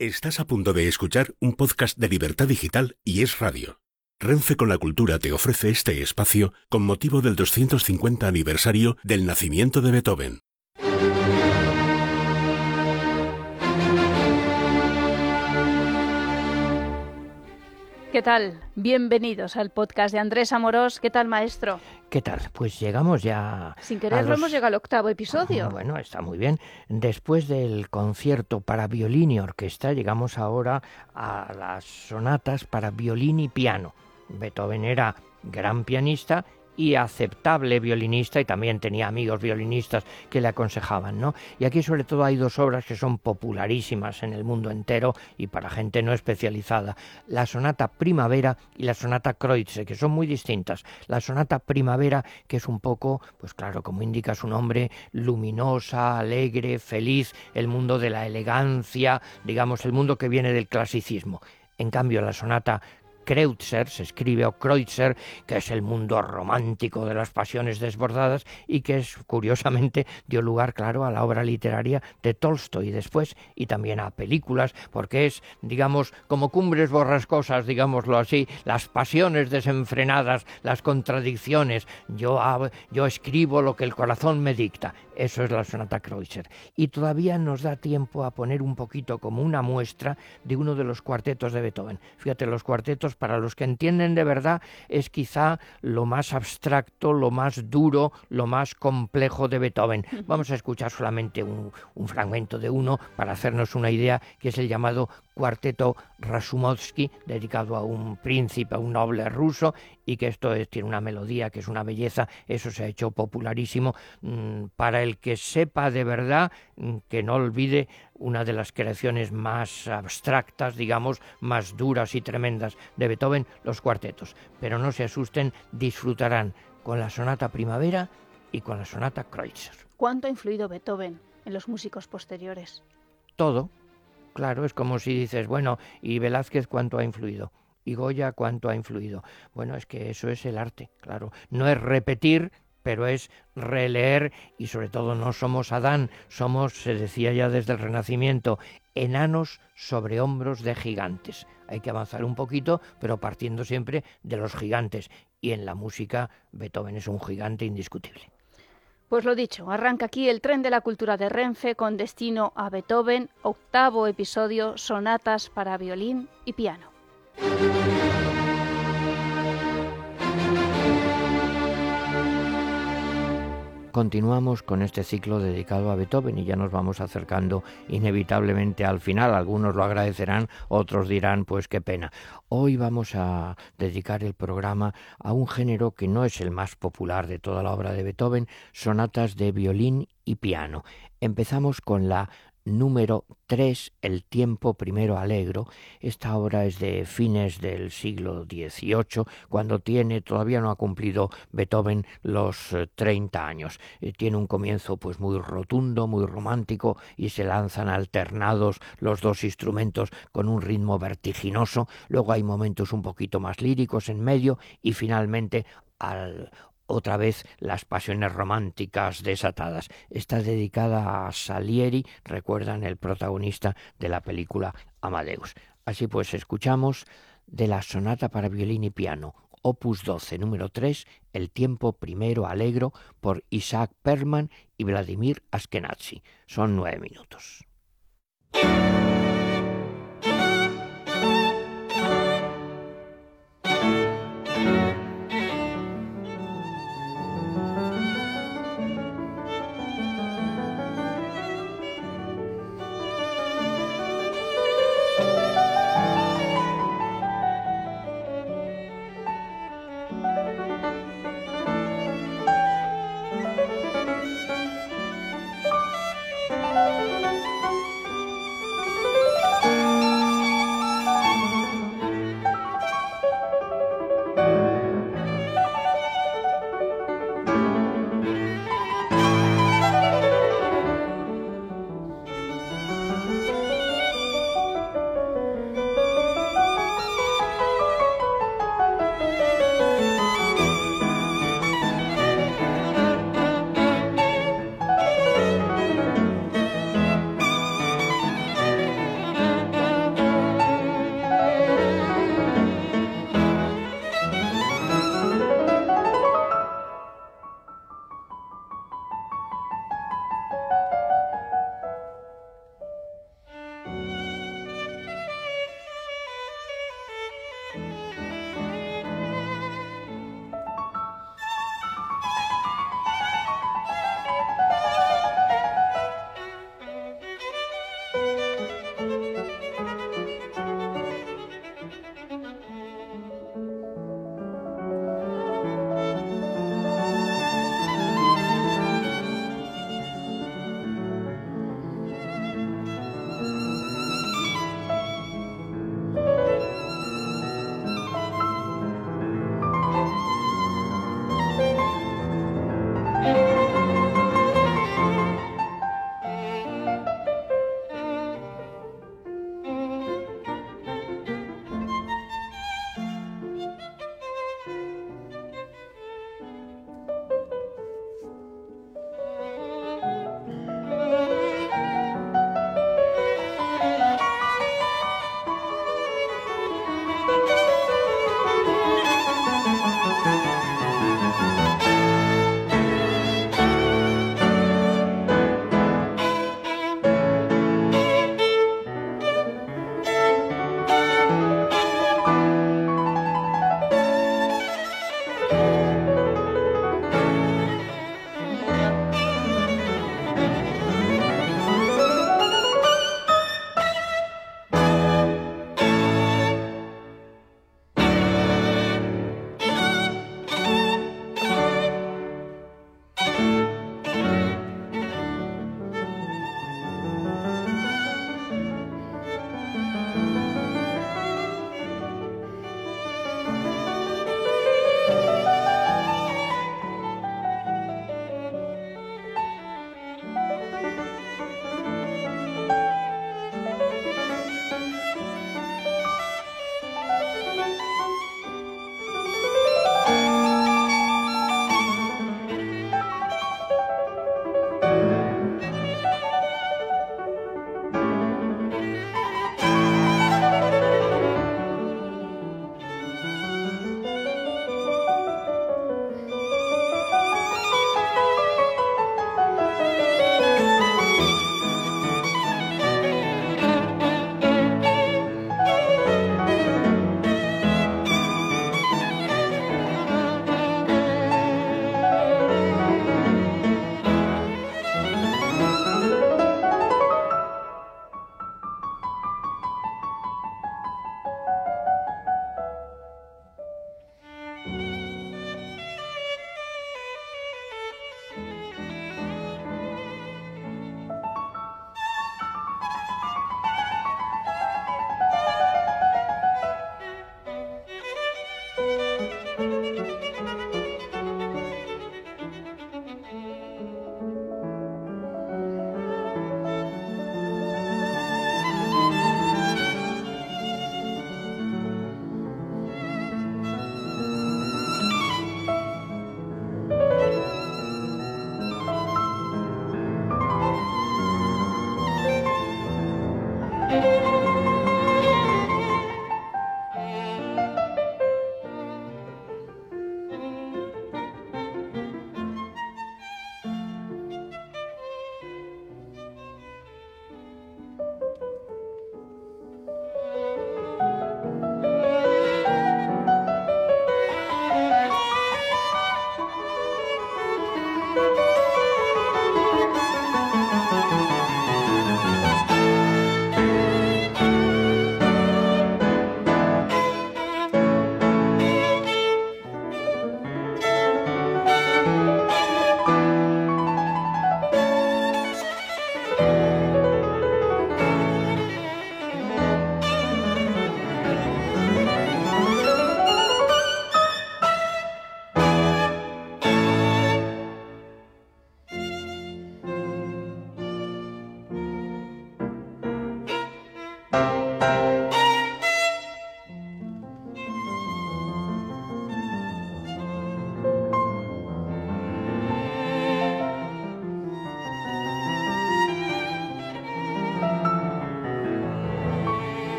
Estás a punto de escuchar un podcast de Libertad Digital y Es Radio. Renfe con la Cultura te ofrece este espacio con motivo del 250 aniversario del nacimiento de Beethoven. ¿Qué tal? Bienvenidos al podcast de Andrés Amorós. ¿Qué tal, maestro? ¿Qué tal? Pues llegamos ya. Sin quererlo, los- hemos llegado al octavo episodio. Bueno, está muy bien. Después del concierto para violín y orquesta, llegamos ahora a las sonatas para violín y piano. Beethoven era gran pianista y aceptable violinista y también tenía amigos violinistas que le aconsejaban, ¿no? Y aquí sobre todo hay dos obras que son popularísimas en el mundo entero y para gente no especializada, la sonata Primavera y la sonata Kreutzer, que son muy distintas. La sonata Primavera, que es un poco, pues claro, como indica su nombre, luminosa, alegre, feliz, el mundo de la elegancia, digamos, el mundo que viene del clasicismo. En cambio, la sonata Kreutzer, se escribe o Kreutzer, que es el mundo romántico de las pasiones desbordadas y que es, curiosamente, dio lugar, claro, a la obra literaria de Tolstoy después y también a películas, porque es, digamos, como cumbres borrascosas, digámoslo así, las pasiones desenfrenadas, las contradicciones. Yo, yo escribo lo que el corazón me dicta. Eso es la sonata Kreutzer. Y todavía nos da tiempo a poner un poquito como una muestra de uno de los cuartetos de Beethoven. Fíjate, los cuartetos, para los que entienden de verdad, es quizá lo más abstracto, lo más duro, lo más complejo de Beethoven. Vamos a escuchar solamente un, un fragmento de uno para hacernos una idea, que es el llamado cuarteto Rasumovsky, dedicado a un príncipe, a un noble ruso, y que esto es- tiene una melodía que es una belleza, eso se ha hecho popularísimo. Mm, Para el que sepa de verdad, mm, que no olvide una de las creaciones más abstractas, digamos, más duras y tremendas de Beethoven, los cuartetos. Pero no se asusten, disfrutarán con la sonata Primavera y con la sonata Kreutzer. ¿Cuánto ha influido Beethoven en los músicos posteriores? todo. Claro, es como si dices, bueno, ¿y Velázquez cuánto ha influido? ¿Y Goya cuánto ha influido? Bueno, es que eso es el arte, claro. No es repetir, pero es releer y sobre todo no somos Adán, somos, se decía ya desde el Renacimiento, enanos sobre hombros de gigantes. Hay que avanzar un poquito, pero partiendo siempre de los gigantes. Y en la música, Beethoven es un gigante indiscutible. Pues lo dicho, arranca aquí el tren de la cultura de Renfe con destino a Beethoven, octavo episodio, sonatas para violín y piano. Continuamos con este ciclo dedicado a Beethoven y ya nos vamos acercando inevitablemente al final. Algunos lo agradecerán, otros dirán, pues qué pena. Hoy vamos a dedicar el programa a un género que no es el más popular de toda la obra de Beethoven, sonatas de violín y piano. Empezamos con la número 3, El tiempo primero alegro. Esta obra es de fines del siglo XVIII, cuando tiene, todavía no ha cumplido Beethoven los eh, 30 años. Eh, tiene un comienzo pues muy rotundo, muy romántico y se lanzan alternados los dos instrumentos con un ritmo vertiginoso. Luego hay momentos un poquito más líricos en medio y finalmente al otra vez las pasiones románticas desatadas. Está dedicada a Salieri, recuerdan el protagonista de la película Amadeus. Así pues, escuchamos de la sonata para violín y piano, opus 12, número 3, El tiempo primero alegro, por Isaac Perman y Vladimir Askenazi. Son nueve minutos.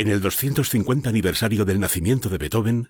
En el 250 aniversario del nacimiento de Beethoven,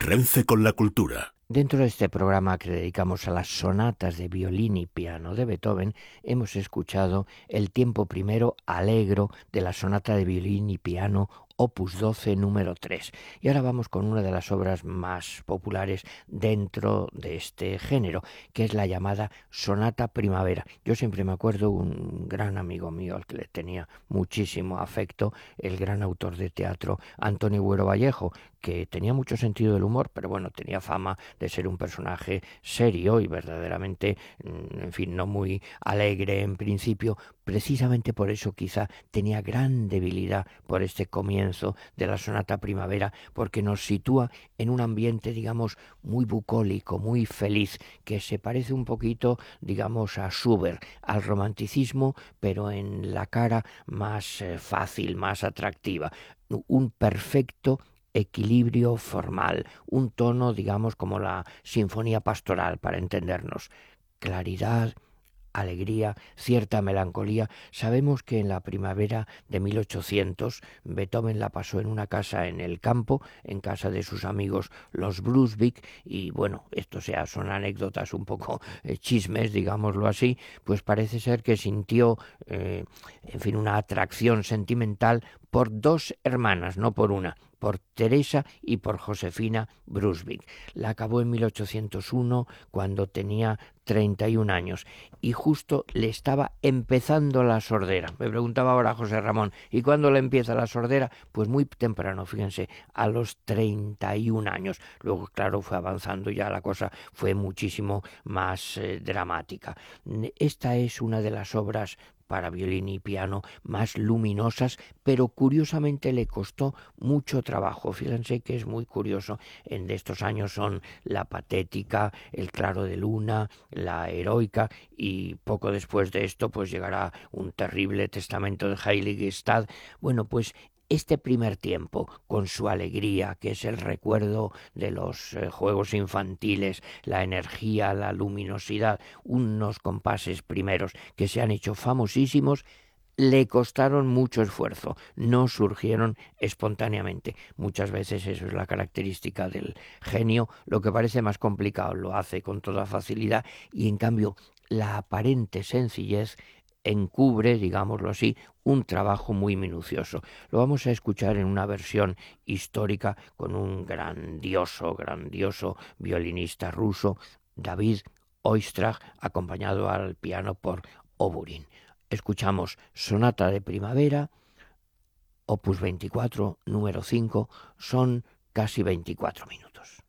Renfe con la cultura. Dentro de este programa que dedicamos a las sonatas de violín y piano de Beethoven, hemos escuchado el tiempo primero alegro de la sonata de violín y piano opus 12 número 3. Y ahora vamos con una de las obras más populares dentro de este género, que es la llamada Sonata Primavera. Yo siempre me acuerdo un gran amigo mío al que le tenía muchísimo afecto, el gran autor de teatro Antonio Güero Vallejo, que tenía mucho sentido del humor, pero bueno, tenía fama de ser un personaje serio y verdaderamente, mm, en fin, no muy alegre en principio, Precisamente por eso quizá tenía gran debilidad por este comienzo de la sonata primavera, porque nos sitúa en un ambiente, digamos, muy bucólico, muy feliz, que se parece un poquito, digamos, a Schubert, al romanticismo, pero en la cara más eh, fácil, más atractiva. Un perfecto equilibrio formal, un tono, digamos, como la sinfonía pastoral, para entendernos. Claridad, alegría, cierta melancolía. Sabemos que en la primavera de 1800 Beethoven la pasó en una casa en el campo, en casa de sus amigos los Brunswick, y bueno, esto sea, son anécdotas un poco eh, chismes, digámoslo así, pues parece ser que sintió, eh, en fin, una atracción sentimental por dos hermanas, no por una, por Teresa y por Josefina Brunswick. La acabó en 1801 cuando tenía 31 años y justo le estaba empezando la sordera. Me preguntaba ahora José Ramón, ¿y cuándo le empieza la sordera? Pues muy temprano, fíjense, a los 31 años. Luego, claro, fue avanzando ya la cosa fue muchísimo más eh, dramática. Esta es una de las obras para violín y piano más luminosas, pero curiosamente le costó mucho trabajo. Fíjense que es muy curioso. En estos años son la patética, el claro de luna, la heroica y poco después de esto pues llegará un terrible testamento de Heiligestad. Bueno, pues este primer tiempo, con su alegría, que es el recuerdo de los eh, juegos infantiles, la energía, la luminosidad, unos compases primeros que se han hecho famosísimos, le costaron mucho esfuerzo, no surgieron espontáneamente. Muchas veces eso es la característica del genio, lo que parece más complicado lo hace con toda facilidad y en cambio la aparente sencillez encubre, digámoslo así, un trabajo muy minucioso. Lo vamos a escuchar en una versión histórica con un grandioso, grandioso violinista ruso, David Oistrach, acompañado al piano por Oburin. Escuchamos Sonata de Primavera, opus 24, número 5, son casi 24 minutos.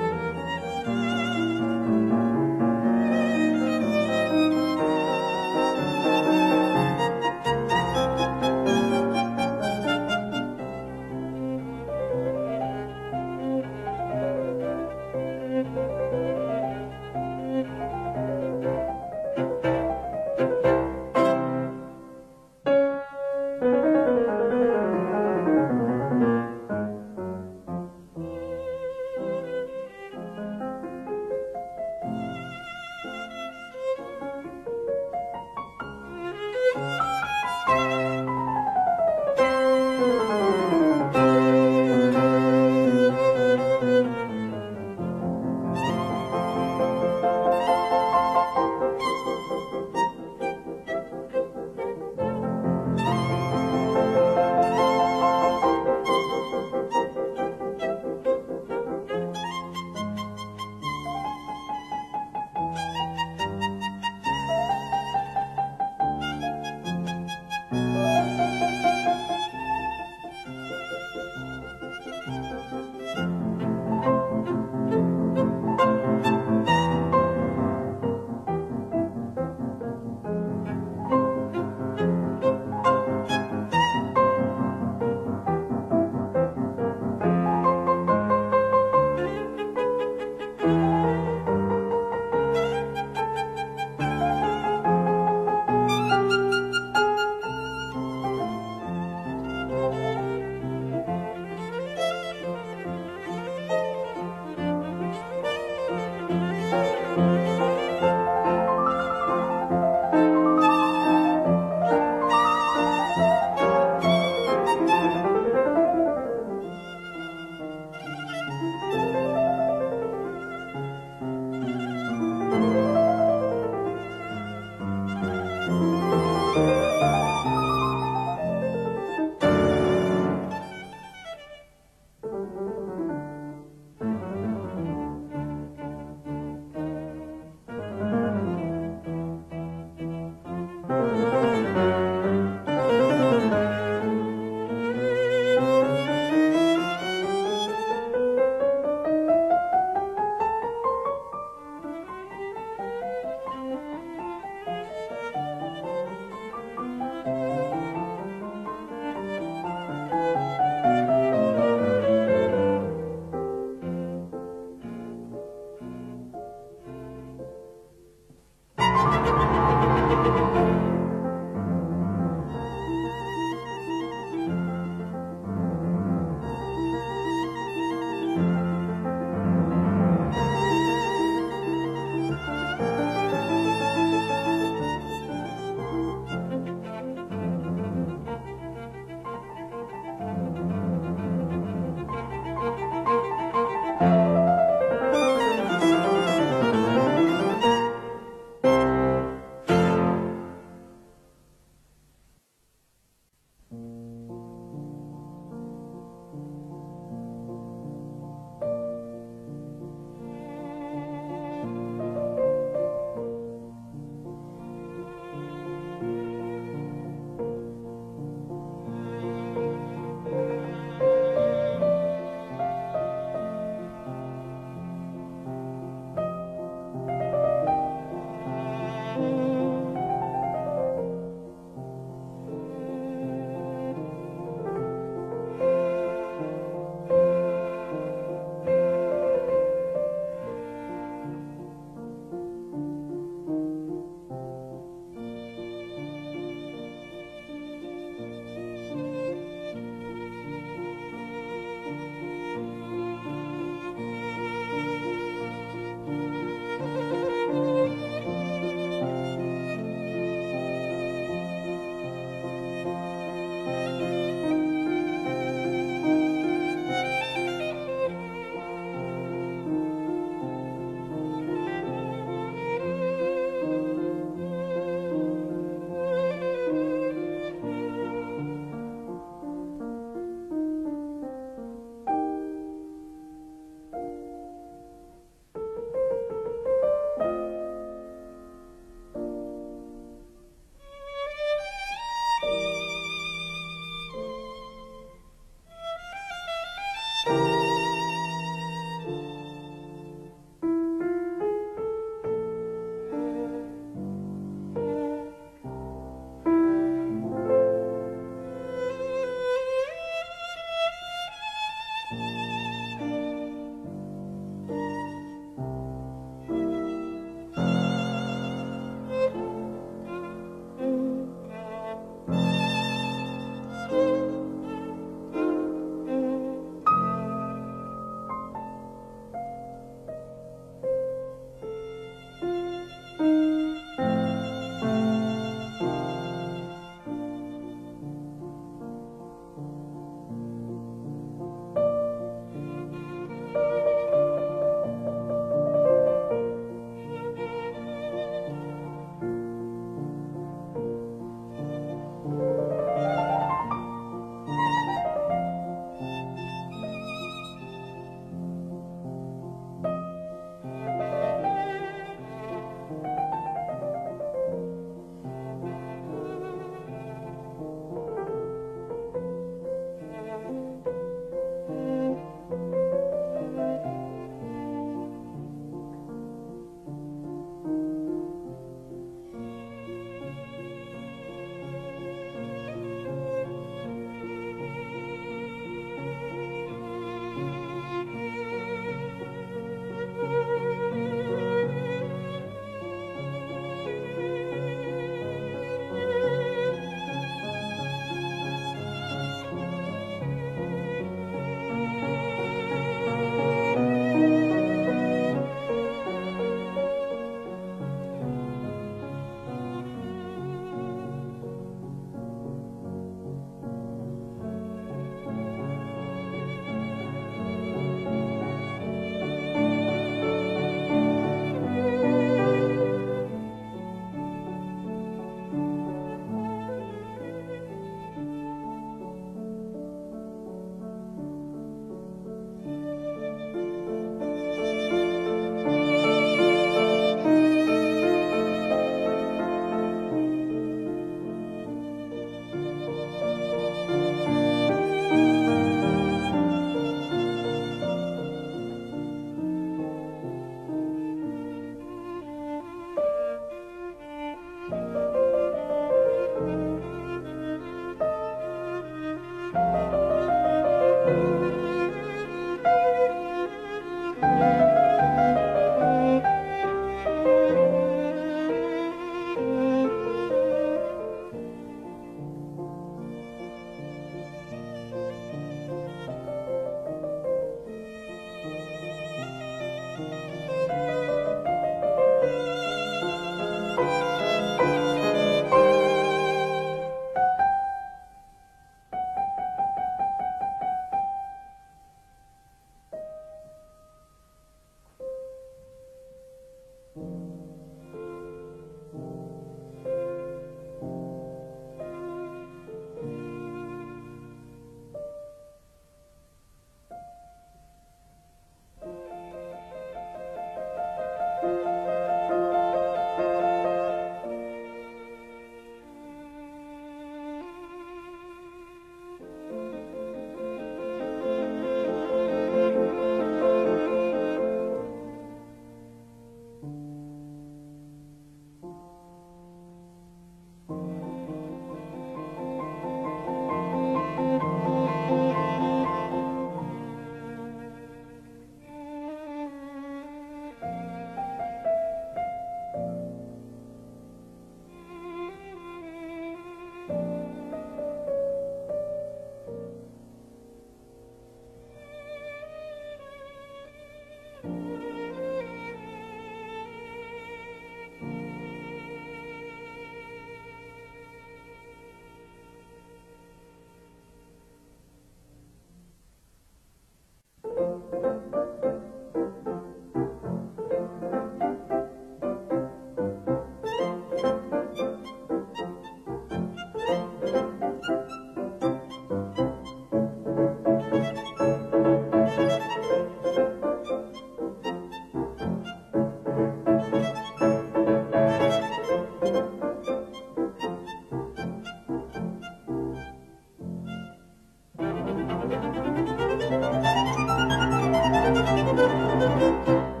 Música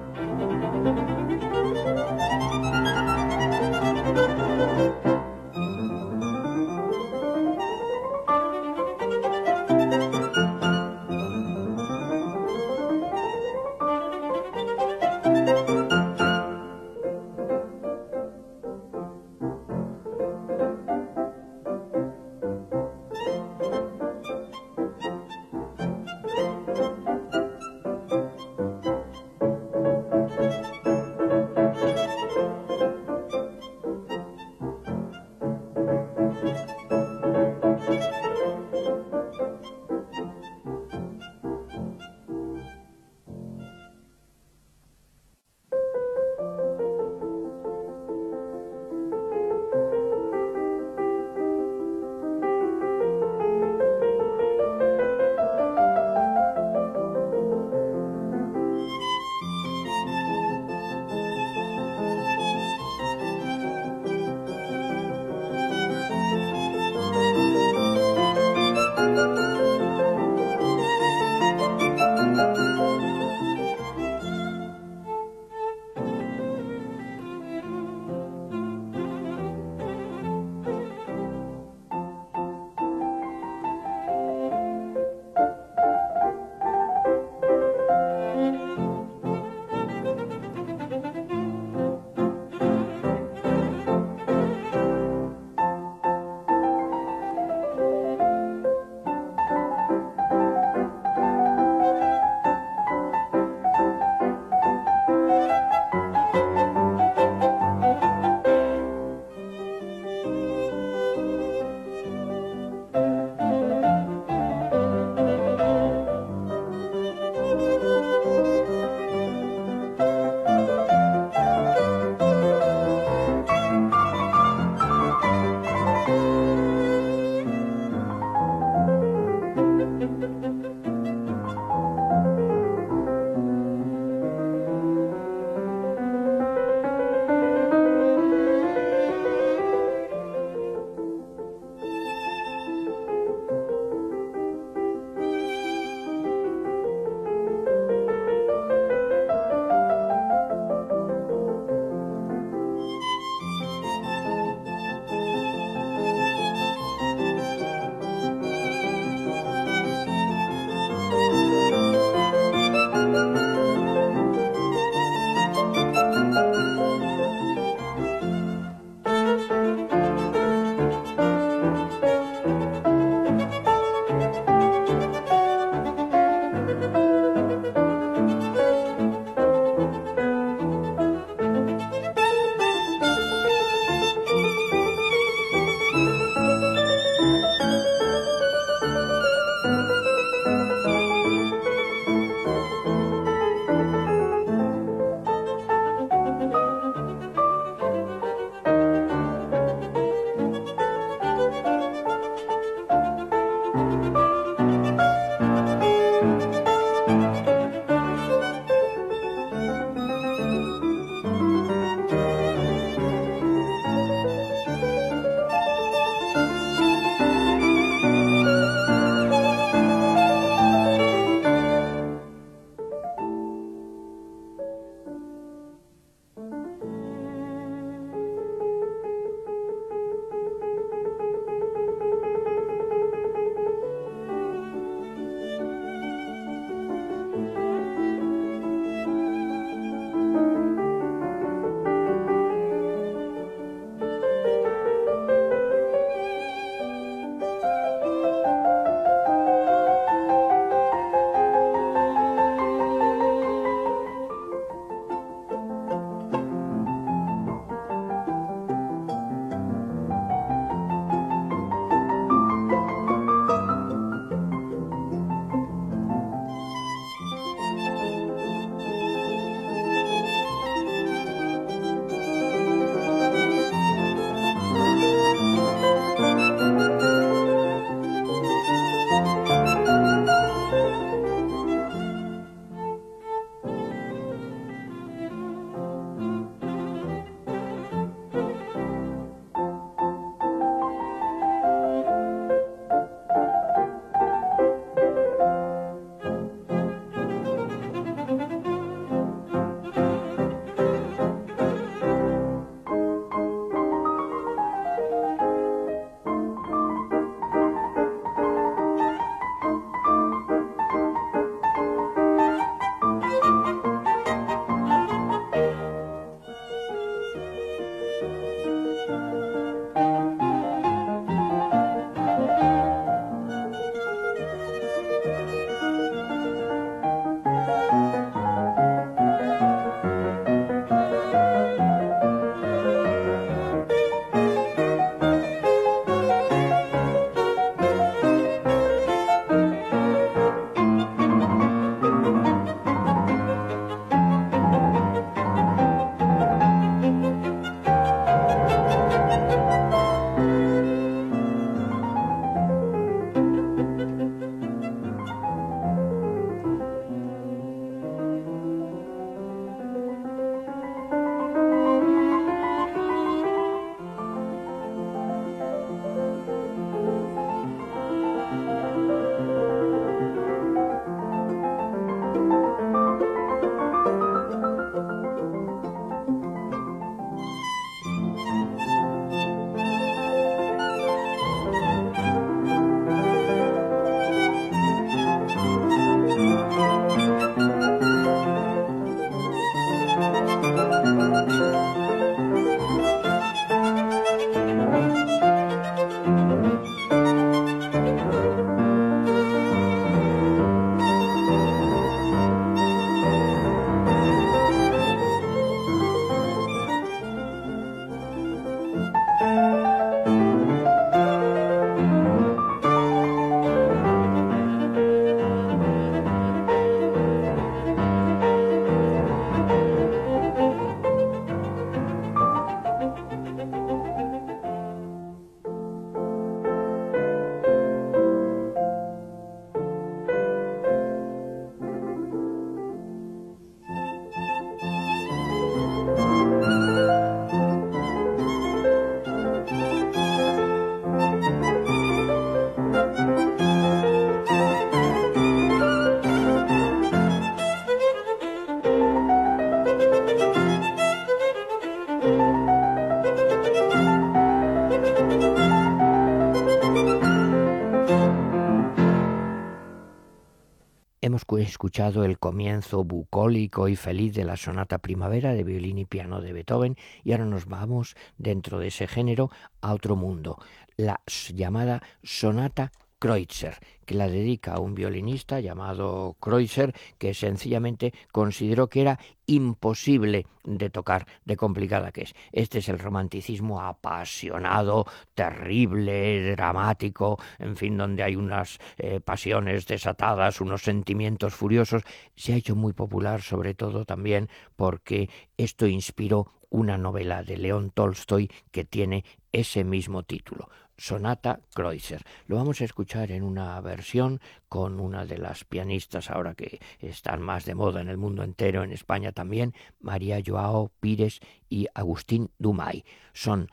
escuchado el comienzo bucólico y feliz de la sonata primavera de violín y piano de Beethoven y ahora nos vamos dentro de ese género a otro mundo, la llamada sonata Kreutzer, que la dedica a un violinista llamado Kreutzer, que sencillamente consideró que era imposible de tocar, de complicada que es. Este es el romanticismo apasionado, terrible, dramático, en fin, donde hay unas eh, pasiones desatadas, unos sentimientos furiosos. Se ha hecho muy popular, sobre todo también porque esto inspiró una novela de León Tolstoy que tiene ese mismo título. Sonata Kreutzer. Lo vamos a escuchar en una versión con una de las pianistas ahora que están más de moda en el mundo entero, en España también, María Joao Pires y Agustín Dumay. Son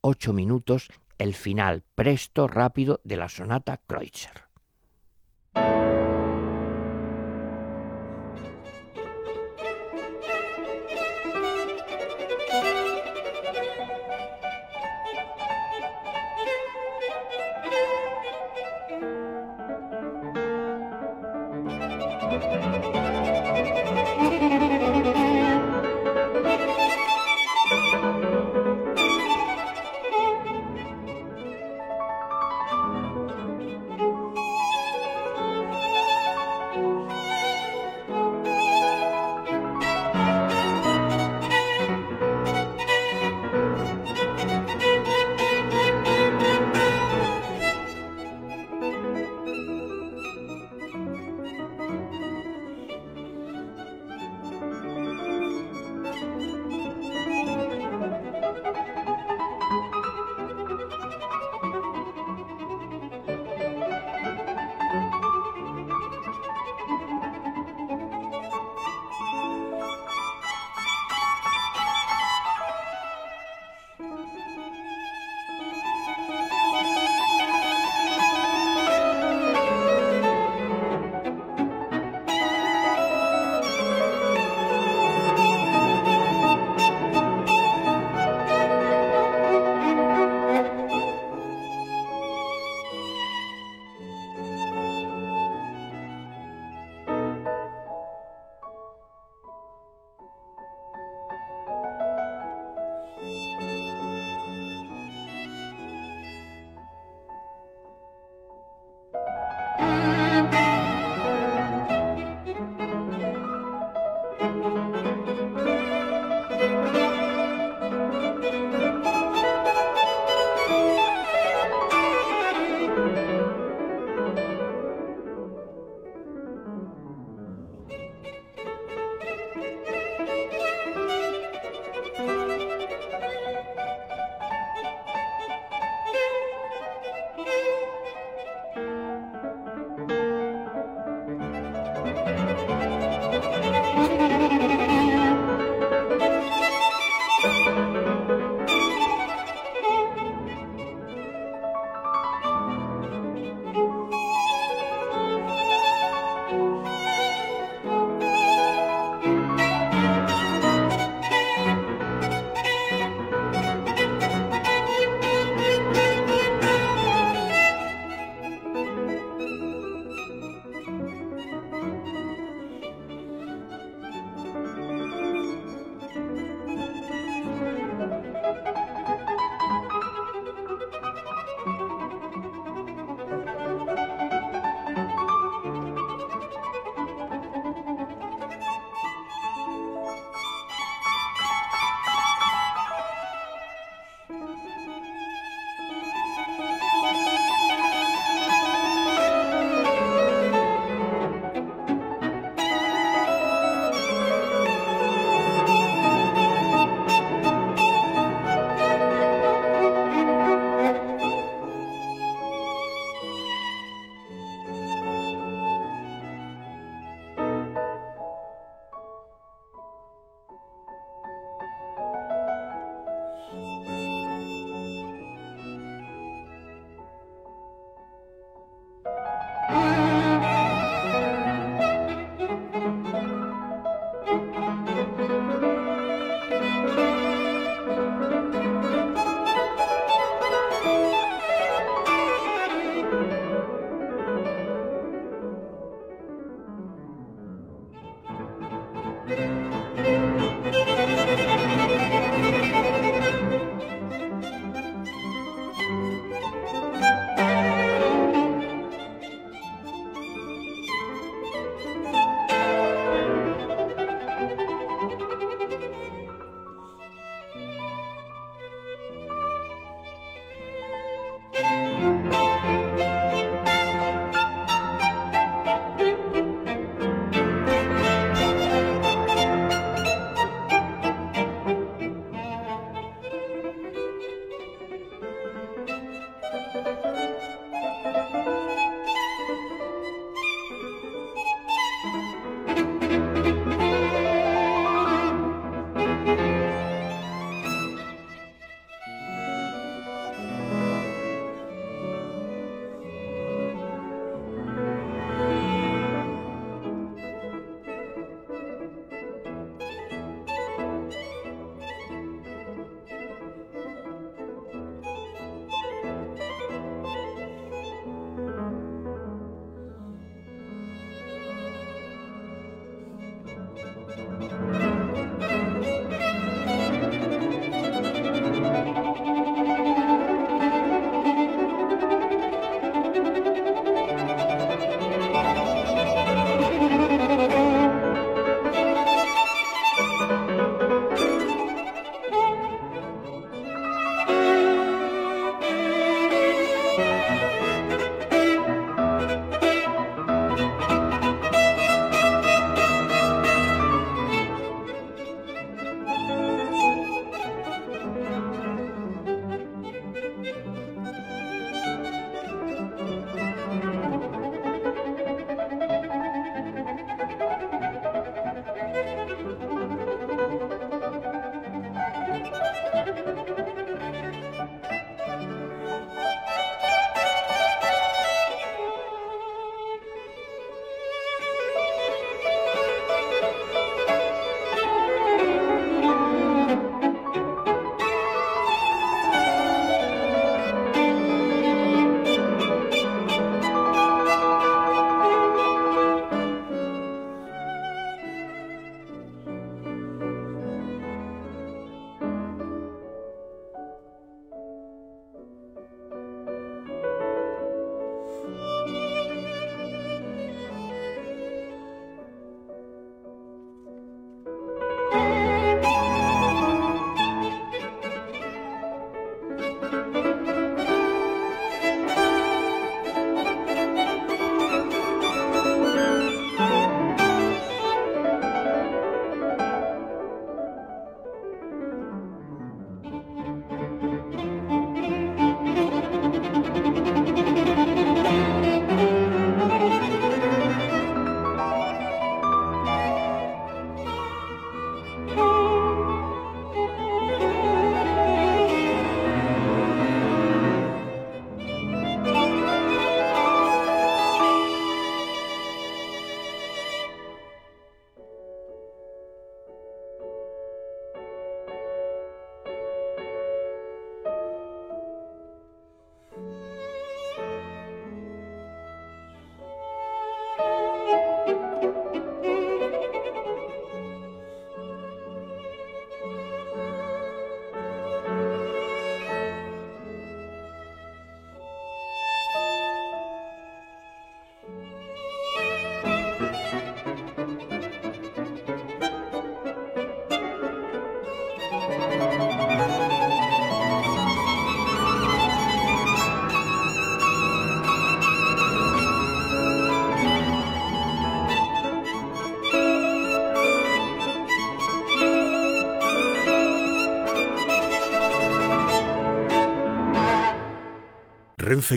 ocho minutos, el final presto, rápido de la sonata Kreutzer.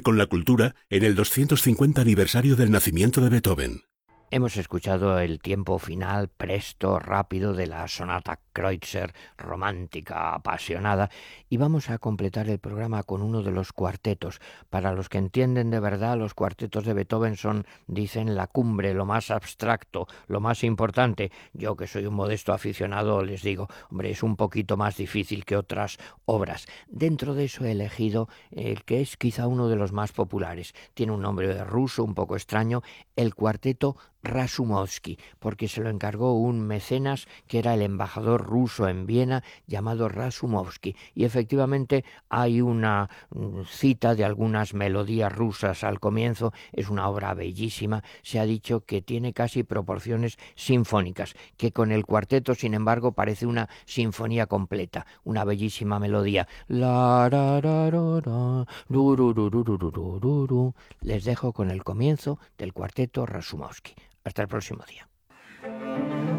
Con la cultura en el 250 aniversario del nacimiento de Beethoven. Hemos escuchado el tiempo final presto, rápido de la sonata Kreutzer, romántica, apasionada, y vamos a completar el programa con uno de los cuartetos. Para los que entienden de verdad, los cuartetos de Beethoven son, dicen, la cumbre, lo más abstracto, lo más importante. Yo, que soy un modesto aficionado, les digo, hombre, es un poquito más difícil que otras obras. Dentro de eso he elegido el que es quizá uno de los más populares. Tiene un nombre ruso un poco extraño, el cuarteto Rasumovsky, porque se lo encargó un mecenas que era el embajador ruso en Viena llamado Rasumovsky. Y efectivamente hay una mm, cita de algunas melodías rusas al comienzo, es una obra bellísima, se ha dicho que tiene casi proporciones sinfónicas, que con el cuarteto, sin embargo, parece una sinfonía completa, una bellísima melodía. Les dejo con el comienzo del cuarteto Rasumovsky. Hasta el próximo día.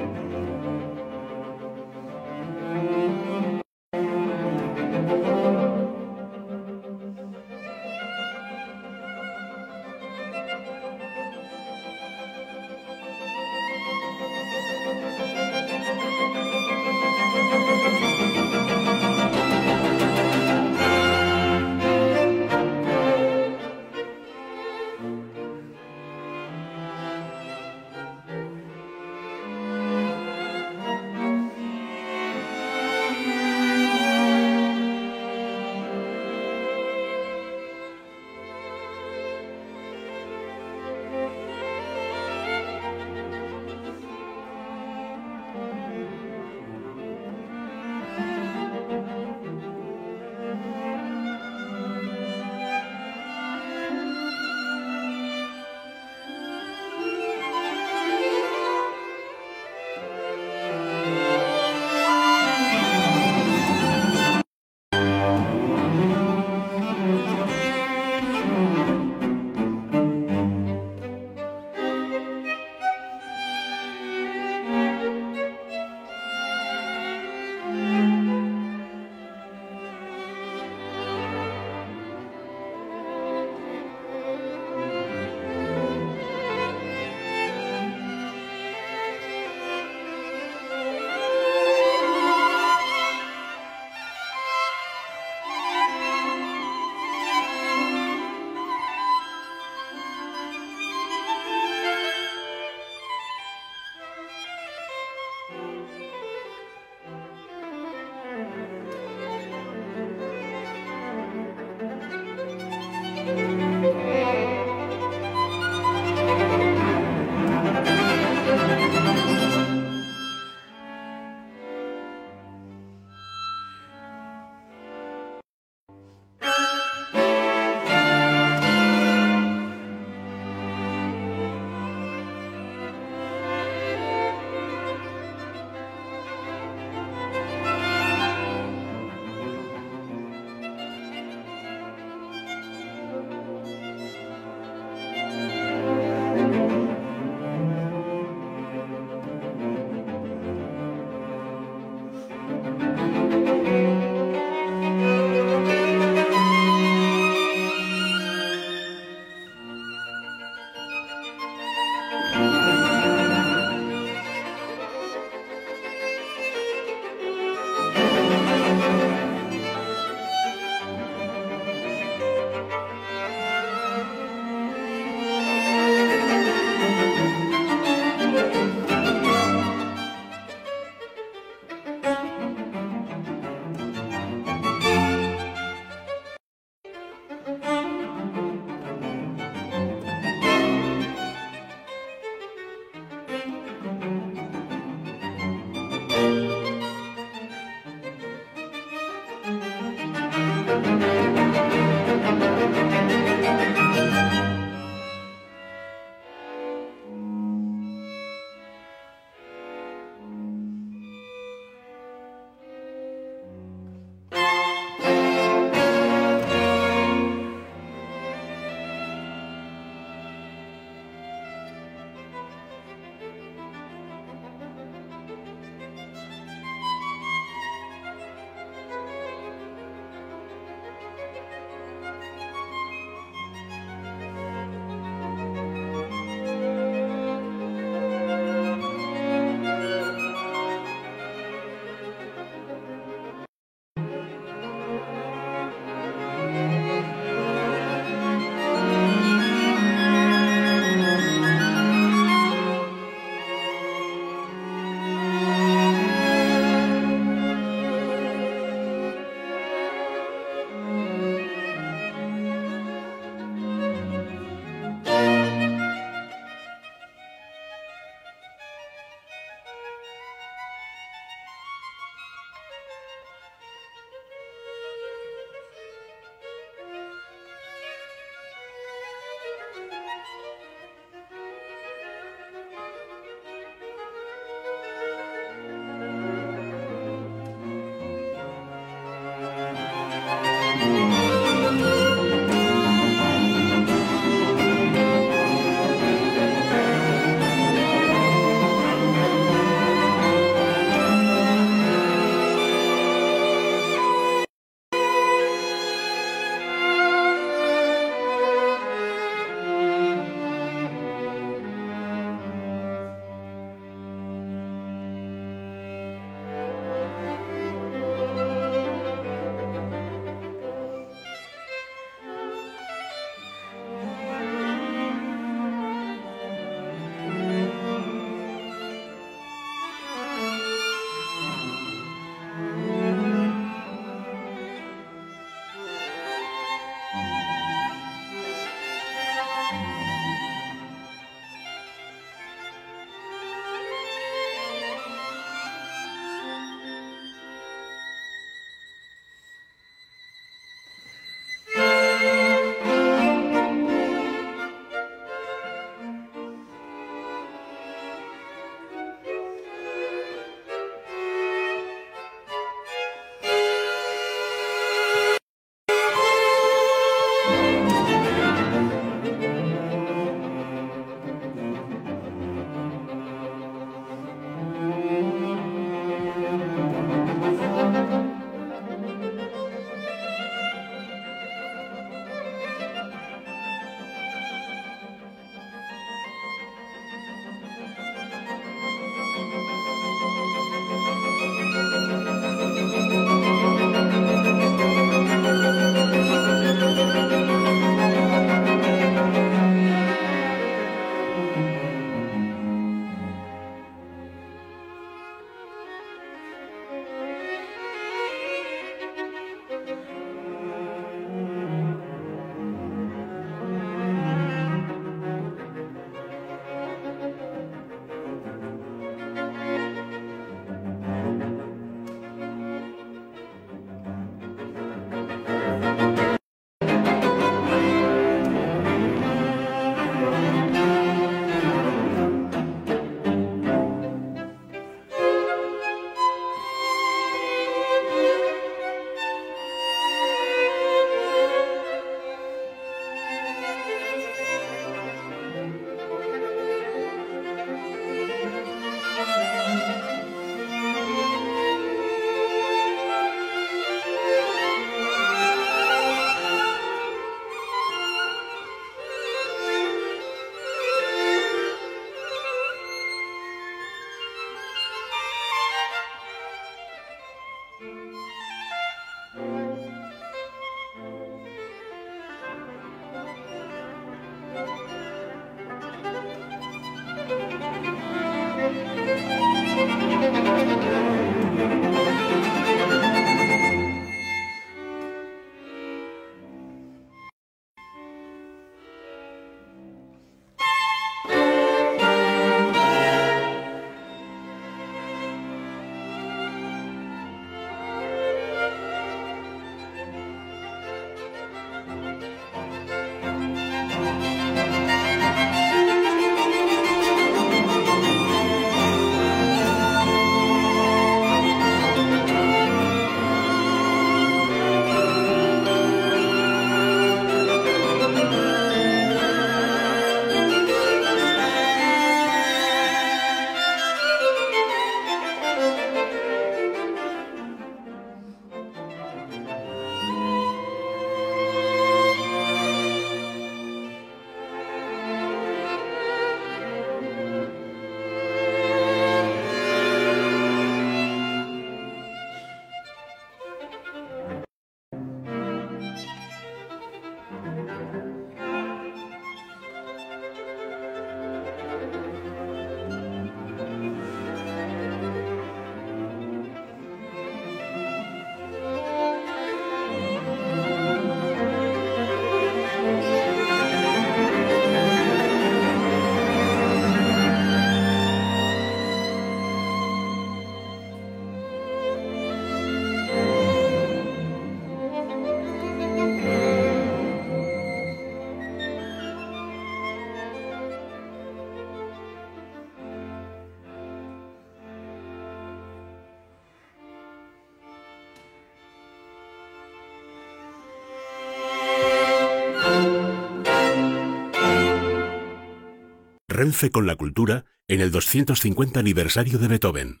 Con la cultura en el 250 aniversario de Beethoven.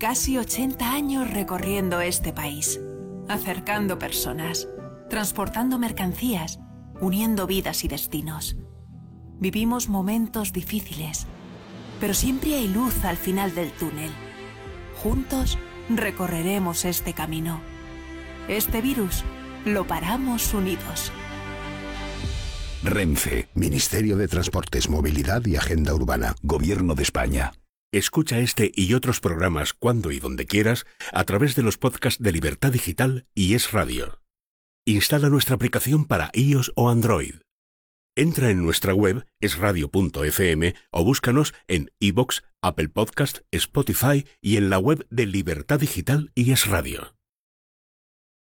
Casi 80 años recorriendo este país, acercando personas, transportando mercancías, uniendo vidas y destinos. Vivimos momentos difíciles, pero siempre hay luz al final del túnel. Juntos recorreremos este camino. Este virus lo paramos unidos. Renfe, Ministerio de Transportes, Movilidad y Agenda Urbana, Gobierno de España. Escucha este y otros programas cuando y donde quieras a través de los podcasts de Libertad Digital y Es Radio. Instala nuestra aplicación para iOS o Android. Entra en nuestra web esradio.fm o búscanos en iBox, Apple Podcast, Spotify y en la web de Libertad Digital y Es Radio.